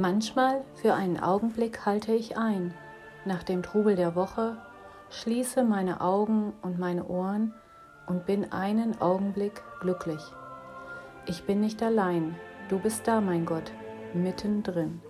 Manchmal für einen Augenblick halte ich ein, nach dem Trubel der Woche, schließe meine Augen und meine Ohren und bin einen Augenblick glücklich. Ich bin nicht allein, du bist da, mein Gott, mittendrin.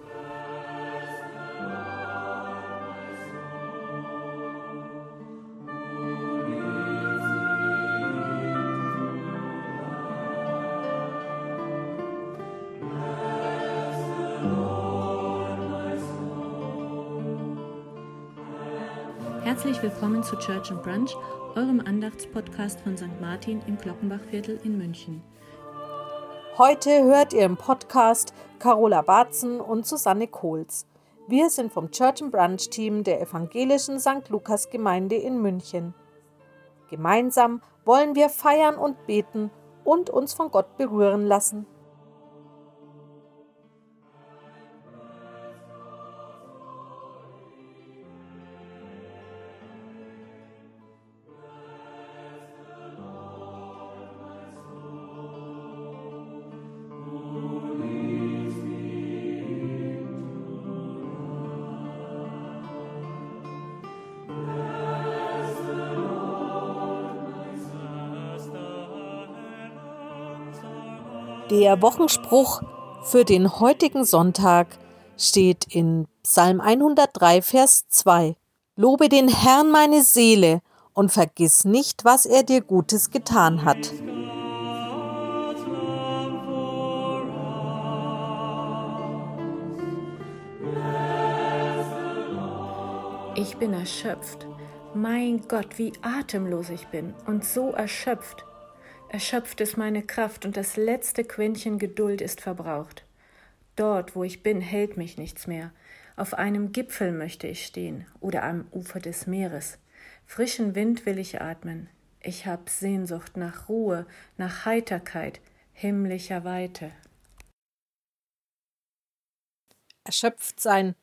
Herzlich willkommen zu Church and Brunch, eurem Andachtspodcast von St. Martin im Glockenbachviertel in München. Heute hört ihr im Podcast Carola Batzen und Susanne Kohls. Wir sind vom Church and Brunch Team der evangelischen St. Lukas Gemeinde in München. Gemeinsam wollen wir feiern und beten und uns von Gott berühren lassen. Der Wochenspruch für den heutigen Sonntag steht in Psalm 103, Vers 2. Lobe den Herrn meine Seele und vergiss nicht, was er dir Gutes getan hat. Ich bin erschöpft. Mein Gott, wie atemlos ich bin und so erschöpft. Erschöpft ist meine Kraft und das letzte Quäntchen Geduld ist verbraucht. Dort, wo ich bin, hält mich nichts mehr. Auf einem Gipfel möchte ich stehen oder am Ufer des Meeres. Frischen Wind will ich atmen. Ich hab Sehnsucht nach Ruhe, nach Heiterkeit, himmlischer Weite. Erschöpft sein.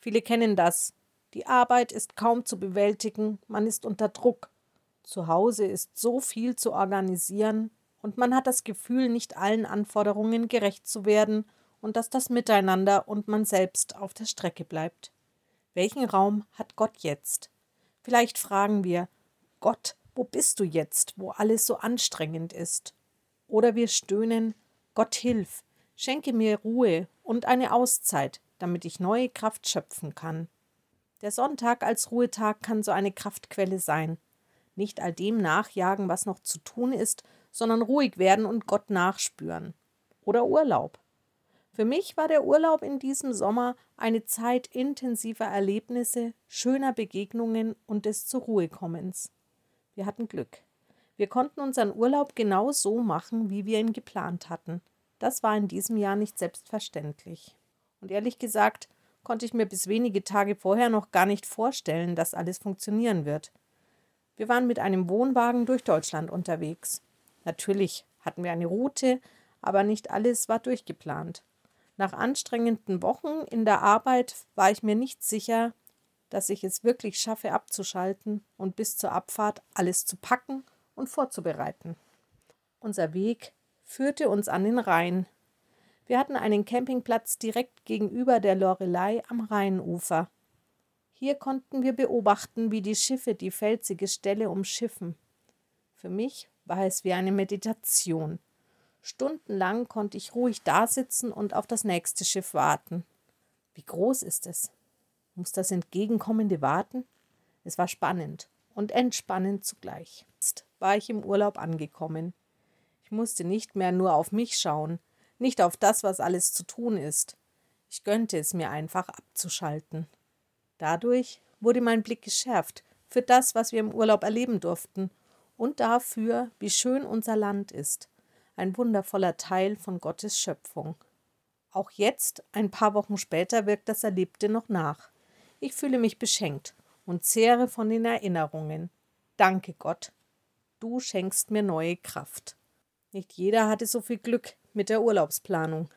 Viele kennen das. Die Arbeit ist kaum zu bewältigen, man ist unter Druck. Zu Hause ist so viel zu organisieren und man hat das Gefühl, nicht allen Anforderungen gerecht zu werden und dass das Miteinander und man selbst auf der Strecke bleibt. Welchen Raum hat Gott jetzt? Vielleicht fragen wir, Gott, wo bist du jetzt, wo alles so anstrengend ist? Oder wir stöhnen, Gott hilf, schenke mir Ruhe und eine Auszeit, damit ich neue Kraft schöpfen kann. Der Sonntag als Ruhetag kann so eine Kraftquelle sein nicht all dem nachjagen, was noch zu tun ist, sondern ruhig werden und Gott nachspüren. Oder Urlaub. Für mich war der Urlaub in diesem Sommer eine Zeit intensiver Erlebnisse, schöner Begegnungen und des zur Ruhe kommens. Wir hatten Glück. Wir konnten unseren Urlaub genau so machen, wie wir ihn geplant hatten. Das war in diesem Jahr nicht selbstverständlich. Und ehrlich gesagt, konnte ich mir bis wenige Tage vorher noch gar nicht vorstellen, dass alles funktionieren wird. Wir waren mit einem Wohnwagen durch Deutschland unterwegs. Natürlich hatten wir eine Route, aber nicht alles war durchgeplant. Nach anstrengenden Wochen in der Arbeit war ich mir nicht sicher, dass ich es wirklich schaffe abzuschalten und bis zur Abfahrt alles zu packen und vorzubereiten. Unser Weg führte uns an den Rhein. Wir hatten einen Campingplatz direkt gegenüber der Lorelei am Rheinufer. Hier konnten wir beobachten, wie die Schiffe die felsige Stelle umschiffen. Für mich war es wie eine Meditation. Stundenlang konnte ich ruhig dasitzen und auf das nächste Schiff warten. Wie groß ist es? Muss das Entgegenkommende warten? Es war spannend und entspannend zugleich. Jetzt war ich im Urlaub angekommen. Ich musste nicht mehr nur auf mich schauen, nicht auf das, was alles zu tun ist. Ich gönnte es mir einfach abzuschalten. Dadurch wurde mein Blick geschärft für das, was wir im Urlaub erleben durften und dafür, wie schön unser Land ist, ein wundervoller Teil von Gottes Schöpfung. Auch jetzt, ein paar Wochen später, wirkt das Erlebte noch nach. Ich fühle mich beschenkt und zehre von den Erinnerungen. Danke Gott. du schenkst mir neue Kraft. Nicht jeder hatte so viel Glück mit der Urlaubsplanung.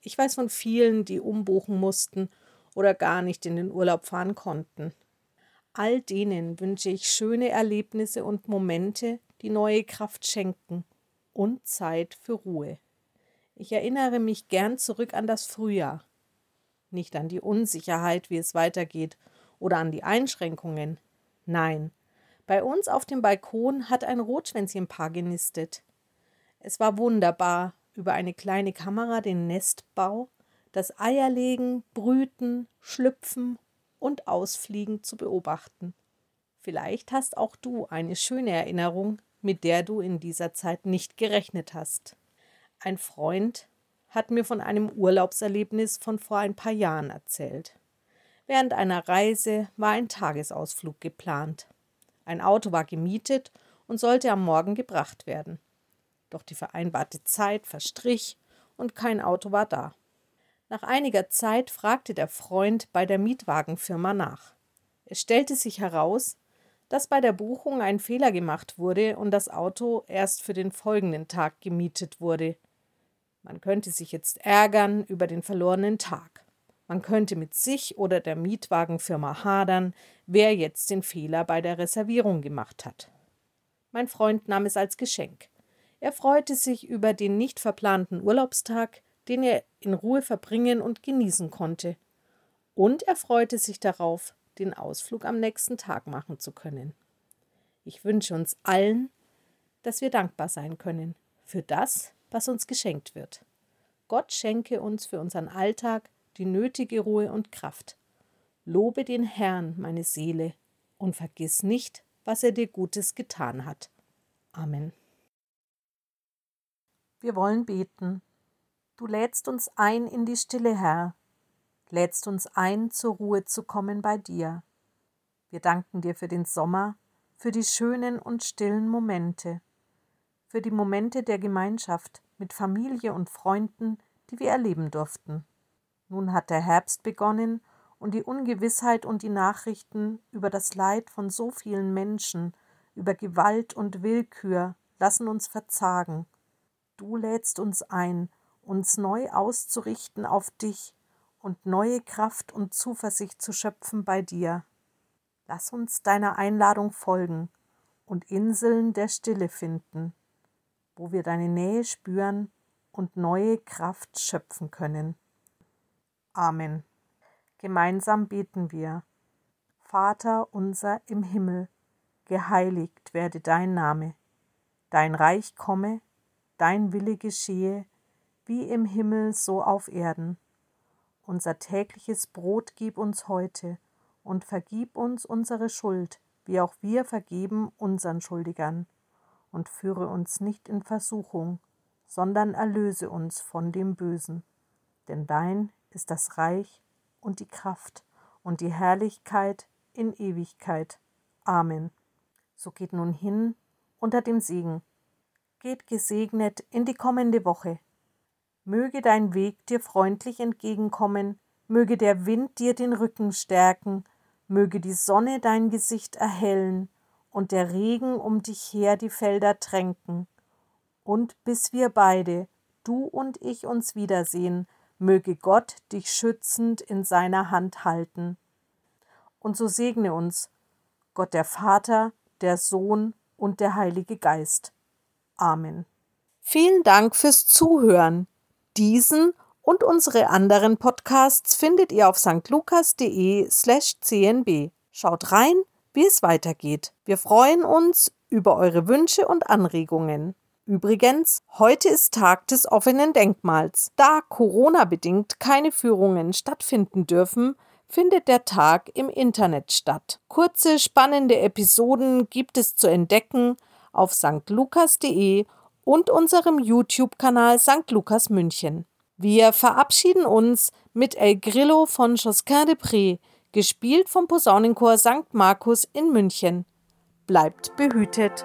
Ich weiß von vielen, die umbuchen mussten oder gar nicht in den Urlaub fahren konnten. All denen wünsche ich schöne Erlebnisse und Momente, die neue Kraft schenken und Zeit für Ruhe. Ich erinnere mich gern zurück an das Frühjahr, nicht an die Unsicherheit, wie es weitergeht, oder an die Einschränkungen. Nein, bei uns auf dem Balkon hat ein Rotschwänzchenpaar genistet. Es war wunderbar, über eine kleine Kamera den Nestbau, das Eierlegen, Brüten, Schlüpfen und Ausfliegen zu beobachten. Vielleicht hast auch du eine schöne Erinnerung, mit der du in dieser Zeit nicht gerechnet hast. Ein Freund hat mir von einem Urlaubserlebnis von vor ein paar Jahren erzählt. Während einer Reise war ein Tagesausflug geplant. Ein Auto war gemietet und sollte am Morgen gebracht werden. Doch die vereinbarte Zeit verstrich und kein Auto war da. Nach einiger Zeit fragte der Freund bei der Mietwagenfirma nach. Es stellte sich heraus, dass bei der Buchung ein Fehler gemacht wurde und das Auto erst für den folgenden Tag gemietet wurde. Man könnte sich jetzt ärgern über den verlorenen Tag. Man könnte mit sich oder der Mietwagenfirma hadern, wer jetzt den Fehler bei der Reservierung gemacht hat. Mein Freund nahm es als Geschenk. Er freute sich über den nicht verplanten Urlaubstag, den er in Ruhe verbringen und genießen konnte. Und er freute sich darauf, den Ausflug am nächsten Tag machen zu können. Ich wünsche uns allen, dass wir dankbar sein können für das, was uns geschenkt wird. Gott schenke uns für unseren Alltag die nötige Ruhe und Kraft. Lobe den Herrn, meine Seele, und vergiss nicht, was er dir Gutes getan hat. Amen. Wir wollen beten. Du lädst uns ein in die Stille, Herr, lädst uns ein, zur Ruhe zu kommen bei dir. Wir danken dir für den Sommer, für die schönen und stillen Momente, für die Momente der Gemeinschaft mit Familie und Freunden, die wir erleben durften. Nun hat der Herbst begonnen und die Ungewissheit und die Nachrichten über das Leid von so vielen Menschen, über Gewalt und Willkür lassen uns verzagen. Du lädst uns ein, uns neu auszurichten auf dich und neue Kraft und Zuversicht zu schöpfen bei dir. Lass uns deiner Einladung folgen und Inseln der Stille finden, wo wir deine Nähe spüren und neue Kraft schöpfen können. Amen. Gemeinsam beten wir. Vater unser im Himmel, geheiligt werde dein Name, dein Reich komme, dein Wille geschehe, wie im Himmel so auf Erden. Unser tägliches Brot gib uns heute und vergib uns unsere Schuld, wie auch wir vergeben unseren Schuldigern. Und führe uns nicht in Versuchung, sondern erlöse uns von dem Bösen. Denn dein ist das Reich und die Kraft und die Herrlichkeit in Ewigkeit. Amen. So geht nun hin unter dem Segen. Geht gesegnet in die kommende Woche. Möge dein Weg dir freundlich entgegenkommen, möge der Wind dir den Rücken stärken, möge die Sonne dein Gesicht erhellen und der Regen um dich her die Felder tränken. Und bis wir beide, du und ich, uns wiedersehen, möge Gott dich schützend in seiner Hand halten. Und so segne uns Gott der Vater, der Sohn und der Heilige Geist. Amen. Vielen Dank fürs Zuhören. Diesen und unsere anderen Podcasts findet ihr auf stlukas.de slash cnb. Schaut rein, wie es weitergeht. Wir freuen uns über eure Wünsche und Anregungen. Übrigens, heute ist Tag des offenen Denkmals. Da Corona-bedingt keine Führungen stattfinden dürfen, findet der Tag im Internet statt. Kurze, spannende Episoden gibt es zu entdecken auf stlukas.de und unserem YouTube-Kanal St. Lukas München. Wir verabschieden uns mit El Grillo von Josquin de Pré, gespielt vom Posaunenchor St. Markus in München. Bleibt behütet.